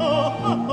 oh.